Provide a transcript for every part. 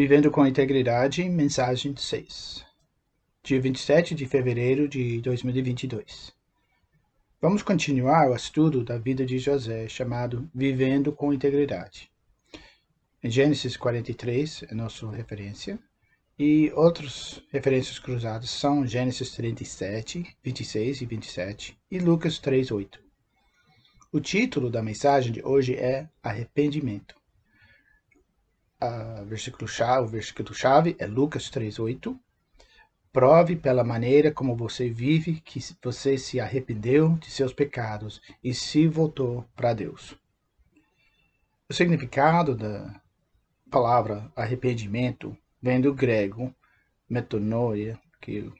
Vivendo com Integridade, mensagem 6. Dia 27 de fevereiro de 2022. Vamos continuar o estudo da vida de José, chamado Vivendo com Integridade. Em Gênesis 43 é nossa referência, e outras referências cruzadas são Gênesis 37, 26 e 27 e Lucas 3, 8. O título da mensagem de hoje é Arrependimento. A versículo -chave, o versículo chave é Lucas 3, 8. Prove pela maneira como você vive que você se arrependeu de seus pecados e se voltou para Deus. O significado da palavra arrependimento vem do grego metanoia, que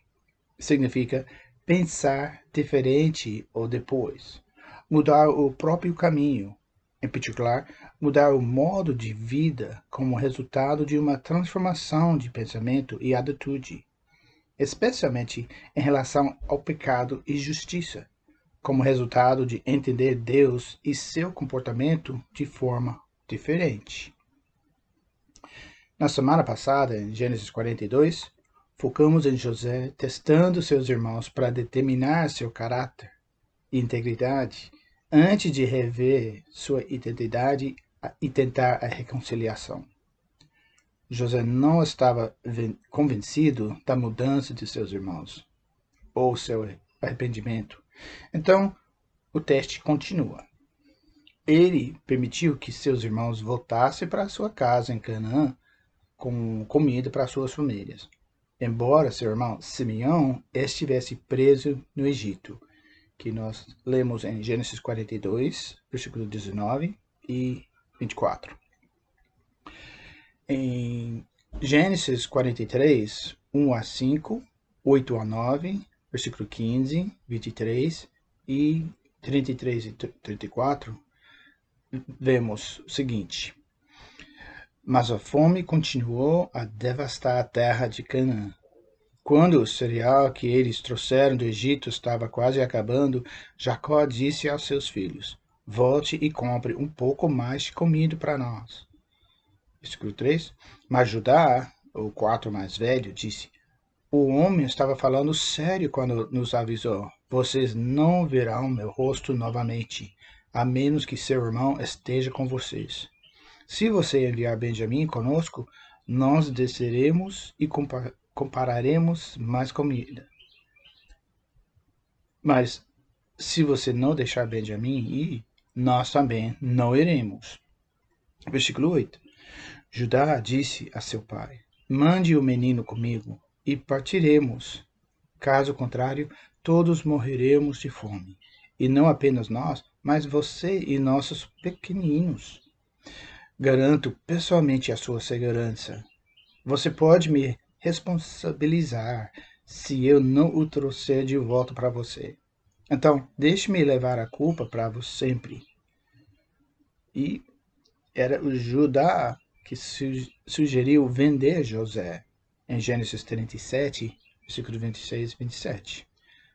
significa pensar diferente ou depois mudar o próprio caminho, em particular, mudar o modo de vida como resultado de uma transformação de pensamento e atitude, especialmente em relação ao pecado e justiça, como resultado de entender Deus e seu comportamento de forma diferente. Na semana passada, em Gênesis 42, focamos em José testando seus irmãos para determinar seu caráter e integridade antes de rever sua identidade e tentar a reconciliação. José não estava convencido da mudança de seus irmãos ou seu arrependimento. Então, o teste continua. Ele permitiu que seus irmãos voltassem para sua casa em Canaã com comida para suas famílias. Embora seu irmão Simeão estivesse preso no Egito, que nós lemos em Gênesis 42, versículo 19 e 24. Em Gênesis 43, 1 a 5, 8 a 9, versículo 15, 23 e 33 e 34, vemos o seguinte: Mas a fome continuou a devastar a terra de Canaã quando o cereal que eles trouxeram do Egito estava quase acabando, Jacó disse aos seus filhos: Volte e compre um pouco mais de comida para nós. Versículo 3. Mas Judá, o quarto mais velho, disse: O homem estava falando sério quando nos avisou: Vocês não verão meu rosto novamente, a menos que seu irmão esteja com vocês. Se você enviar Benjamim conosco, nós desceremos e compararemos mais comida. Mas se você não deixar Benjamim ir, nós também não iremos. Versículo 8. Judá disse a seu pai: Mande o menino comigo e partiremos. Caso contrário, todos morreremos de fome. E não apenas nós, mas você e nossos pequeninos. Garanto pessoalmente a sua segurança. Você pode me responsabilizar se eu não o trouxer de volta para você. Então, deixe-me levar a culpa para você sempre. E era o Judá que sugeriu vender José, em Gênesis 37, versículo 26 e 27.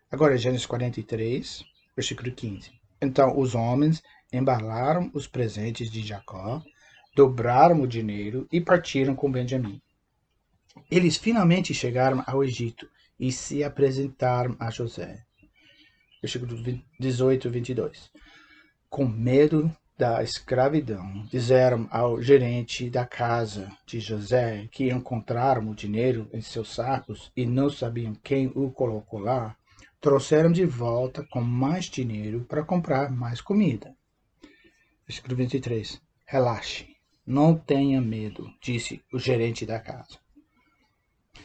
Agora, Gênesis 43, versículo 15. Então, os homens embalaram os presentes de Jacó, dobraram o dinheiro e partiram com Benjamim. Eles finalmente chegaram ao Egito e se apresentaram a José. Versículo 18 e 22. Com medo da escravidão, disseram ao gerente da casa de José que encontraram o dinheiro em seus sacos e não sabiam quem o colocou lá, trouxeram de volta com mais dinheiro para comprar mais comida. Versículo 23. Relaxe, não tenha medo, disse o gerente da casa.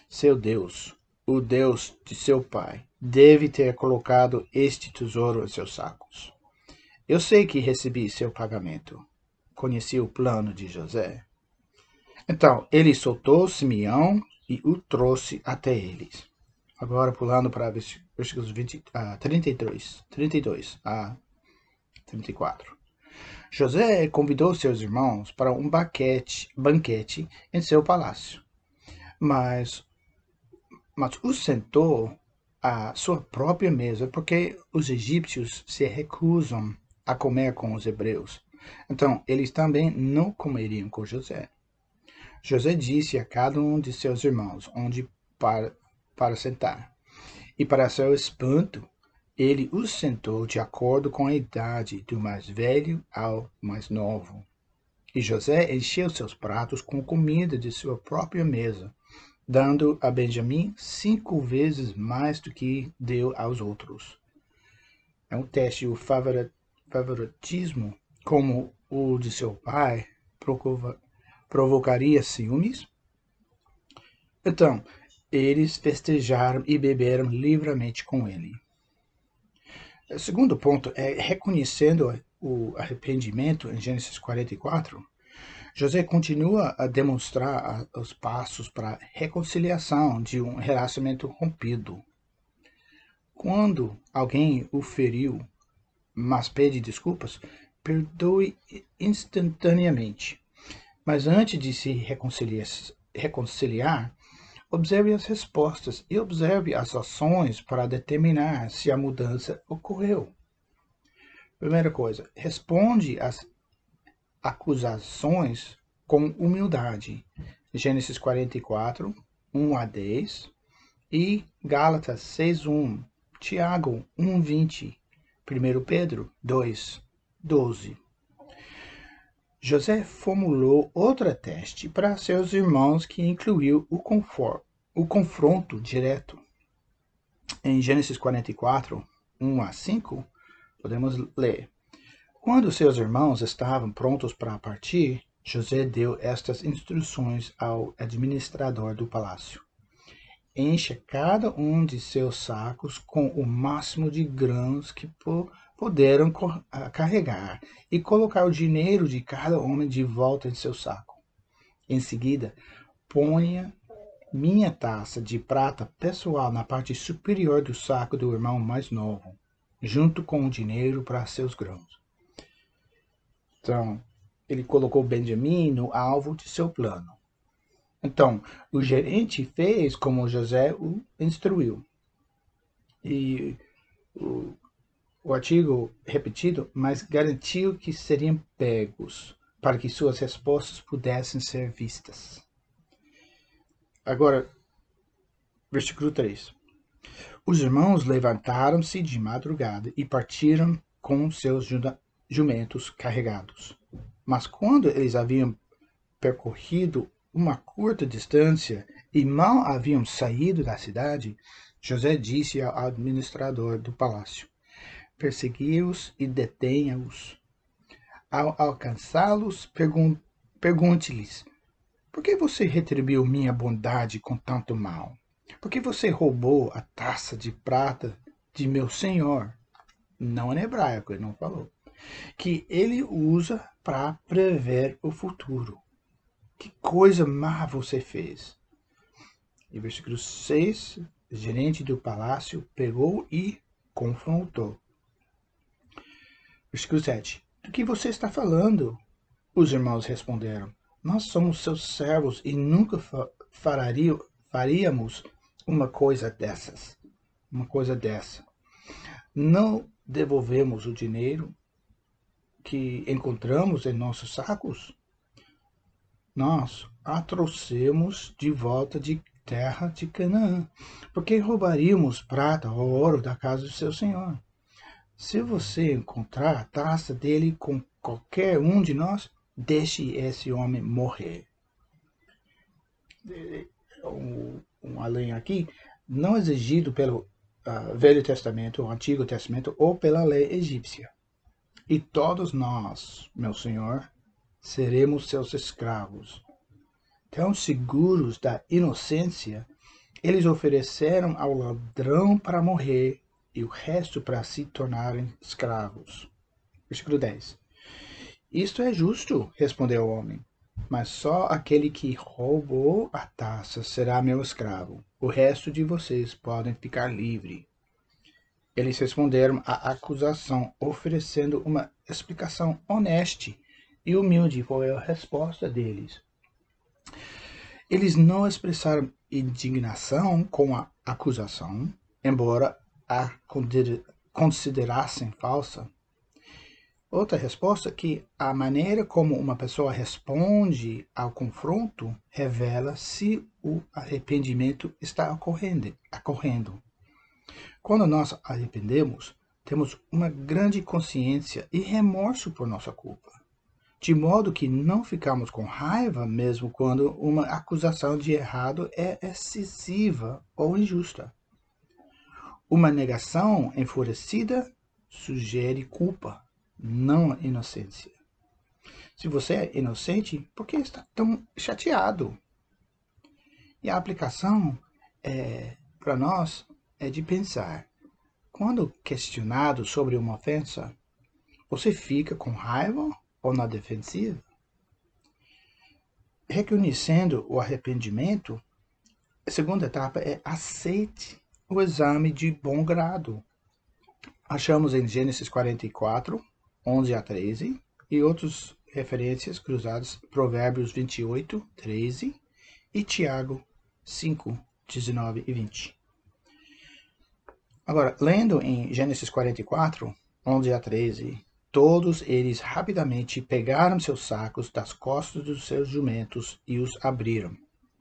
Seu Deus, o Deus de seu pai, deve ter colocado este tesouro em seus sacos. Eu sei que recebi seu pagamento. Conheci o plano de José. Então, ele soltou Simeão e o trouxe até eles. Agora, pulando para versículos 20, ah, 32, 32 a 34. José convidou seus irmãos para um banquete, banquete em seu palácio mas, mas o sentou à sua própria mesa, porque os egípcios se recusam a comer com os hebreus. Então, eles também não comeriam com José. José disse a cada um de seus irmãos onde para, para sentar. E para seu espanto, ele os sentou de acordo com a idade, do mais velho ao mais novo. E José encheu seus pratos com comida de sua própria mesa, dando a Benjamim cinco vezes mais do que deu aos outros. É um teste, o favoritismo, como o de seu pai, provocaria ciúmes? Então, eles festejaram e beberam livremente com ele. O segundo ponto é reconhecendo o arrependimento em Gênesis 44. José continua a demonstrar os passos para a reconciliação de um relacionamento rompido. Quando alguém o feriu, mas pede desculpas, perdoe instantaneamente. Mas antes de se reconciliar, reconciliar Observe as respostas e observe as ações para determinar se a mudança ocorreu. Primeira coisa, responde às acusações com humildade. Gênesis 44, 1 a 10 e Gálatas 6, 1, Tiago 1, 20, 1 Pedro 2, 12. José formulou outra teste para seus irmãos que incluiu o, conforto, o confronto direto. Em Gênesis 44, 1 a 5, podemos ler: Quando seus irmãos estavam prontos para partir, José deu estas instruções ao administrador do palácio: Encha cada um de seus sacos com o máximo de grãos que puderam ah, carregar e colocar o dinheiro de cada homem de volta em seu saco. Em seguida, ponha minha taça de prata pessoal na parte superior do saco do irmão mais novo, junto com o dinheiro para seus grãos. Então, ele colocou Benjamim no alvo de seu plano. Então, o gerente fez como José o instruiu. E o o artigo repetido, mas garantiu que seriam pegos para que suas respostas pudessem ser vistas. Agora, versículo 3. Os irmãos levantaram-se de madrugada e partiram com seus jumentos carregados. Mas quando eles haviam percorrido uma curta distância e mal haviam saído da cidade, José disse ao administrador do palácio: persegui-os e detenha-os. Ao alcançá-los, pergun pergunte-lhes: Por que você retribuiu minha bondade com tanto mal? Por que você roubou a taça de prata de meu senhor? Não em hebraico, ele não falou. Que ele usa para prever o futuro. Que coisa má você fez. E versículo 6, o gerente do palácio pegou e confrontou. Versículo 7. Do que você está falando? Os irmãos responderam: Nós somos seus servos e nunca faríamos uma coisa dessas. Uma coisa dessa. Não devolvemos o dinheiro que encontramos em nossos sacos? Nós a trouxemos de volta de terra de Canaã, porque roubaríamos prata ou ouro da casa do seu senhor. Se você encontrar a taça dele com qualquer um de nós, deixe esse homem morrer. Um, um além aqui, não exigido pelo uh, Velho Testamento, o Antigo Testamento ou pela lei egípcia. E todos nós, meu Senhor, seremos seus escravos. Tão seguros da inocência, eles ofereceram ao ladrão para morrer e o resto para se tornarem escravos. Versículo 10. Isto é justo, respondeu o homem, mas só aquele que roubou a taça será meu escravo. O resto de vocês podem ficar livre. Eles responderam à acusação, oferecendo uma explicação honesta e humilde foi a resposta deles. Eles não expressaram indignação com a acusação, embora a considerassem falsa, Outra resposta é que a maneira como uma pessoa responde ao confronto revela se o arrependimento está ocorrendo. Quando nós arrependemos, temos uma grande consciência e remorso por nossa culpa, de modo que não ficamos com raiva mesmo quando uma acusação de errado é excessiva ou injusta. Uma negação enfurecida sugere culpa não inocência. Se você é inocente, por que está tão chateado? E a aplicação é, para nós é de pensar. Quando questionado sobre uma ofensa, você fica com raiva ou na defensiva? Reconhecendo o arrependimento, a segunda etapa é aceite o exame de bom grado. Achamos em Gênesis 44, 11 a 13, e outras referências cruzadas, Provérbios 28, 13 e Tiago 5, 19 e 20. Agora, lendo em Gênesis 44, 11 a 13, todos eles rapidamente pegaram seus sacos das costas dos seus jumentos e os abriram.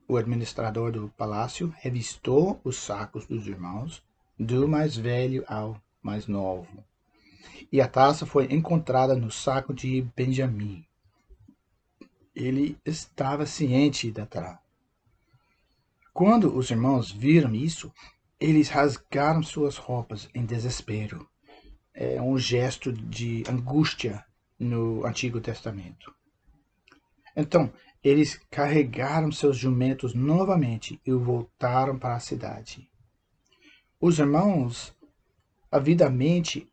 O administrador do palácio revistou os sacos dos irmãos, do mais velho ao mais novo e a taça foi encontrada no saco de Benjamim. Ele estava ciente da trama. Quando os irmãos viram isso, eles rasgaram suas roupas em desespero. É um gesto de angústia no Antigo Testamento. Então, eles carregaram seus jumentos novamente e voltaram para a cidade. Os irmãos avidamente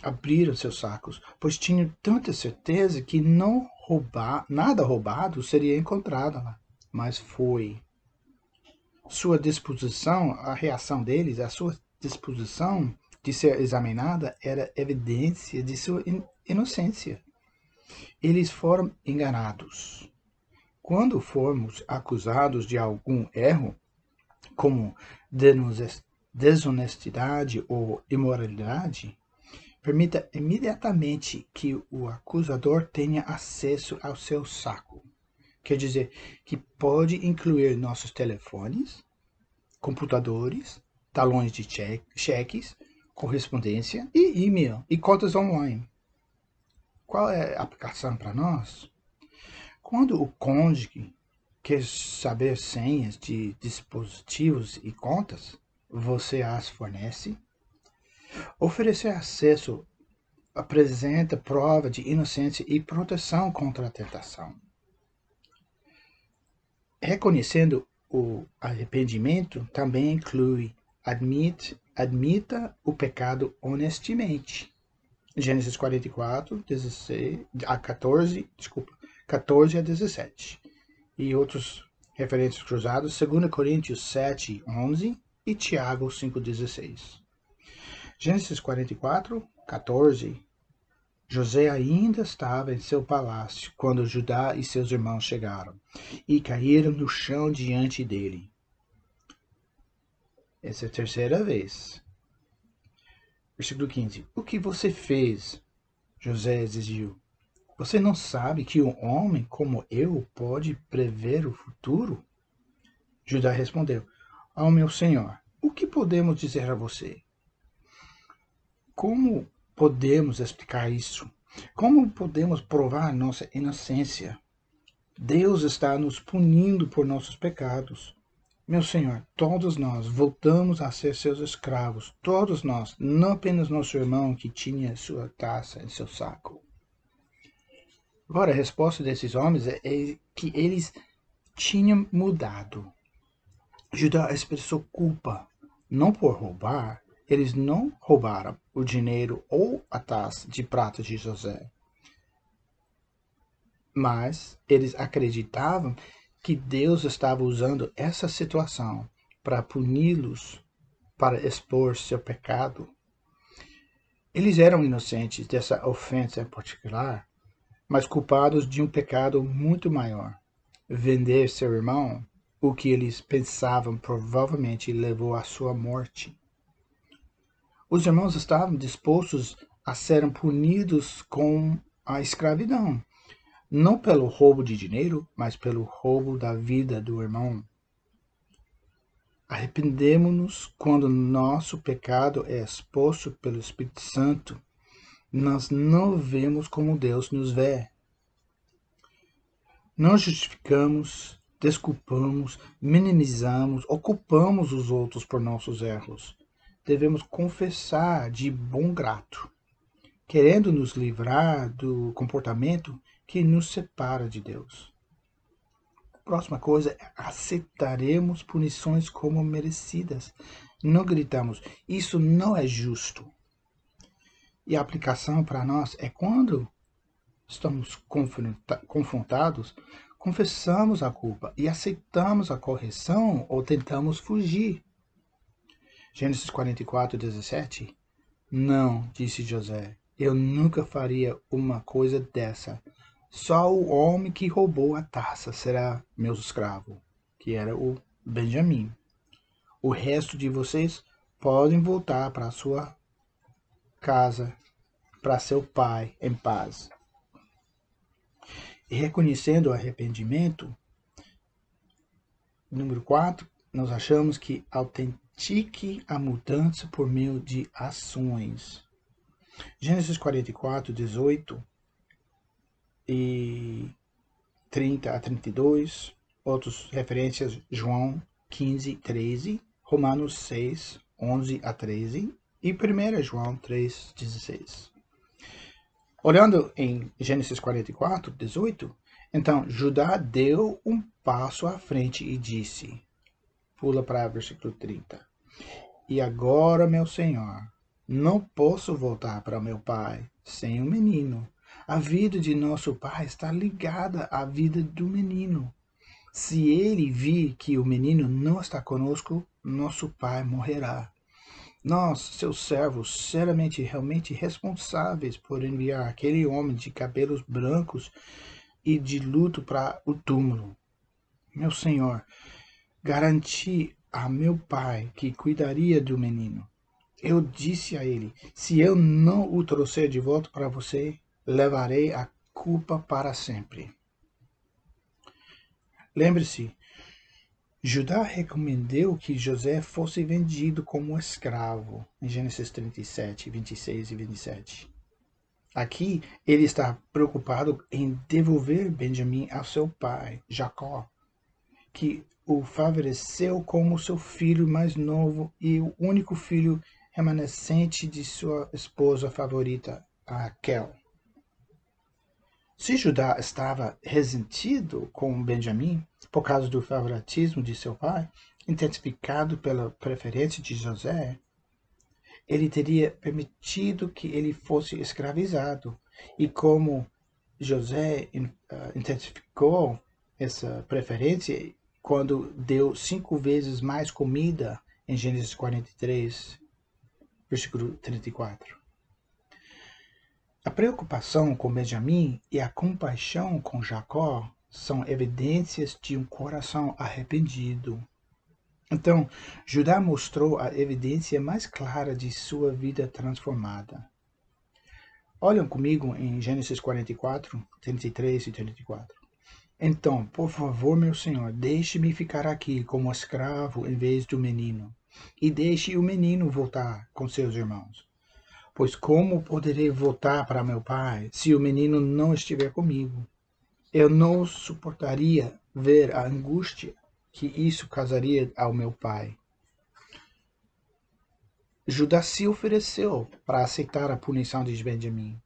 abriram seus sacos, pois tinham tanta certeza que não roubar, nada roubado seria encontrado lá. Mas foi. Sua disposição, a reação deles, a sua disposição de ser examinada era evidência de sua inocência. Eles foram enganados. Quando formos acusados de algum erro, como desonestidade ou imoralidade, Permita imediatamente que o acusador tenha acesso ao seu saco. Quer dizer, que pode incluir nossos telefones, computadores, talões de cheques, correspondência e e-mail e contas online. Qual é a aplicação para nós? Quando o cônjuge quer saber senhas de dispositivos e contas, você as fornece Oferecer acesso apresenta prova de inocência e proteção contra a tentação. Reconhecendo o arrependimento também inclui admite, admita o pecado honestamente. Gênesis 44, 16 a 14, desculpa, 14 a 17. E outros referências cruzados, 2 Coríntios 7, 11 e Tiago 5, 16. Gênesis 44, 14. José ainda estava em seu palácio quando Judá e seus irmãos chegaram e caíram no chão diante dele. Essa é a terceira vez. Versículo 15. O que você fez? José exigiu. Você não sabe que um homem como eu pode prever o futuro? Judá respondeu: Ao meu senhor, o que podemos dizer a você? Como podemos explicar isso? Como podemos provar nossa inocência? Deus está nos punindo por nossos pecados. Meu Senhor, todos nós voltamos a ser seus escravos, todos nós, não apenas nosso irmão que tinha sua taça em seu saco. Agora, a resposta desses homens é, é que eles tinham mudado. Judá expressou culpa, não por roubar, eles não roubaram o dinheiro ou a taça de prata de José. Mas eles acreditavam que Deus estava usando essa situação para puni-los, para expor seu pecado. Eles eram inocentes dessa ofensa em particular, mas culpados de um pecado muito maior. Vender seu irmão, o que eles pensavam provavelmente levou à sua morte. Os irmãos estavam dispostos a serem punidos com a escravidão, não pelo roubo de dinheiro, mas pelo roubo da vida do irmão. Arrependemos-nos quando nosso pecado é exposto pelo Espírito Santo. Nós não vemos como Deus nos vê. Não justificamos, desculpamos, minimizamos, ocupamos os outros por nossos erros. Devemos confessar de bom grato, querendo nos livrar do comportamento que nos separa de Deus. Próxima coisa, é aceitaremos punições como merecidas. Não gritamos, isso não é justo. E a aplicação para nós é quando estamos confrontados, confessamos a culpa e aceitamos a correção ou tentamos fugir. Gênesis 44, 17. Não, disse José, eu nunca faria uma coisa dessa. Só o homem que roubou a taça será meu escravo, que era o Benjamim. O resto de vocês podem voltar para sua casa, para seu pai, em paz. E reconhecendo o arrependimento, número 4, nós achamos que autentique a mudança por meio de ações. Gênesis 44, 18 e 30 a 32, outras referências, João 15, 13, Romanos 6, 11 a 13 e 1 João 3, 16. Olhando em Gênesis 44, 18, então Judá deu um passo à frente e disse, pula para versículo 30, E agora, meu senhor, não posso voltar para meu pai sem um menino. A vida de nosso pai está ligada à vida do menino. Se ele vir que o menino não está conosco, nosso pai morrerá. Nós, seus servos, seriamente realmente responsáveis por enviar aquele homem de cabelos brancos e de luto para o túmulo. Meu senhor, garanti a meu pai que cuidaria do menino. Eu disse a ele: se eu não o trouxer de volta para você, levarei a culpa para sempre. Lembre-se, Judá recomendou que José fosse vendido como escravo, em Gênesis 37, 26 e 27. Aqui, ele está preocupado em devolver Benjamim ao seu pai, Jacó, que o favoreceu como seu filho mais novo e o único filho remanescente de sua esposa favorita, Raquel. Se Judá estava ressentido com Benjamim, por causa do favoritismo de seu pai, intensificado pela preferência de José, ele teria permitido que ele fosse escravizado. E como José uh, intensificou essa preferência quando deu cinco vezes mais comida em Gênesis 43, versículo 34. A preocupação com Benjamim e a compaixão com Jacó são evidências de um coração arrependido. Então, Judá mostrou a evidência mais clara de sua vida transformada. Olhem comigo em Gênesis 44, 33 e 34. Então, por favor, meu senhor, deixe-me ficar aqui como escravo em vez do menino, e deixe o menino voltar com seus irmãos. Pois como poderei voltar para meu pai se o menino não estiver comigo? Eu não suportaria ver a angústia que isso causaria ao meu pai. Judá se ofereceu para aceitar a punição de Benjamim.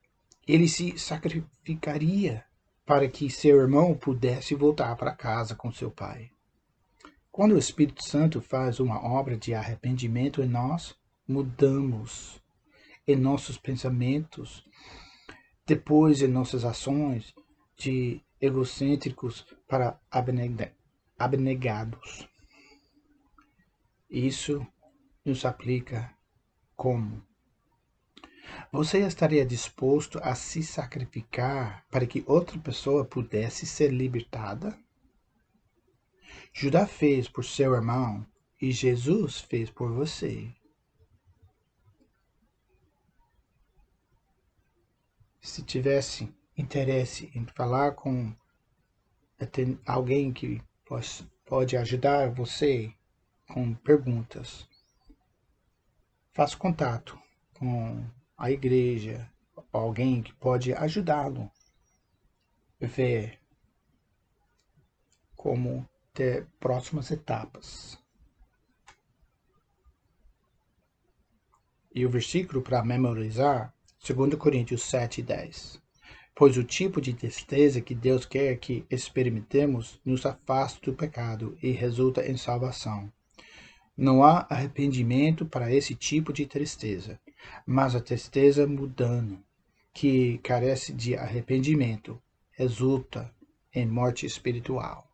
Ele se sacrificaria para que seu irmão pudesse voltar para casa com seu pai. Quando o Espírito Santo faz uma obra de arrependimento em nós, mudamos em nossos pensamentos, depois em nossas ações, de egocêntricos para abnegados. Isso nos aplica como? Você estaria disposto a se sacrificar para que outra pessoa pudesse ser libertada? Judá fez por seu irmão e Jesus fez por você. Se tivesse interesse em falar com alguém que pode ajudar você com perguntas, faça contato com a igreja, alguém que pode ajudá-lo ver como ter próximas etapas. E o versículo para memorizar, 2 Coríntios 7, 10. Pois o tipo de tristeza que Deus quer que experimentemos nos afasta do pecado e resulta em salvação. Não há arrependimento para esse tipo de tristeza, mas a tristeza mudando, que carece de arrependimento, resulta em morte espiritual.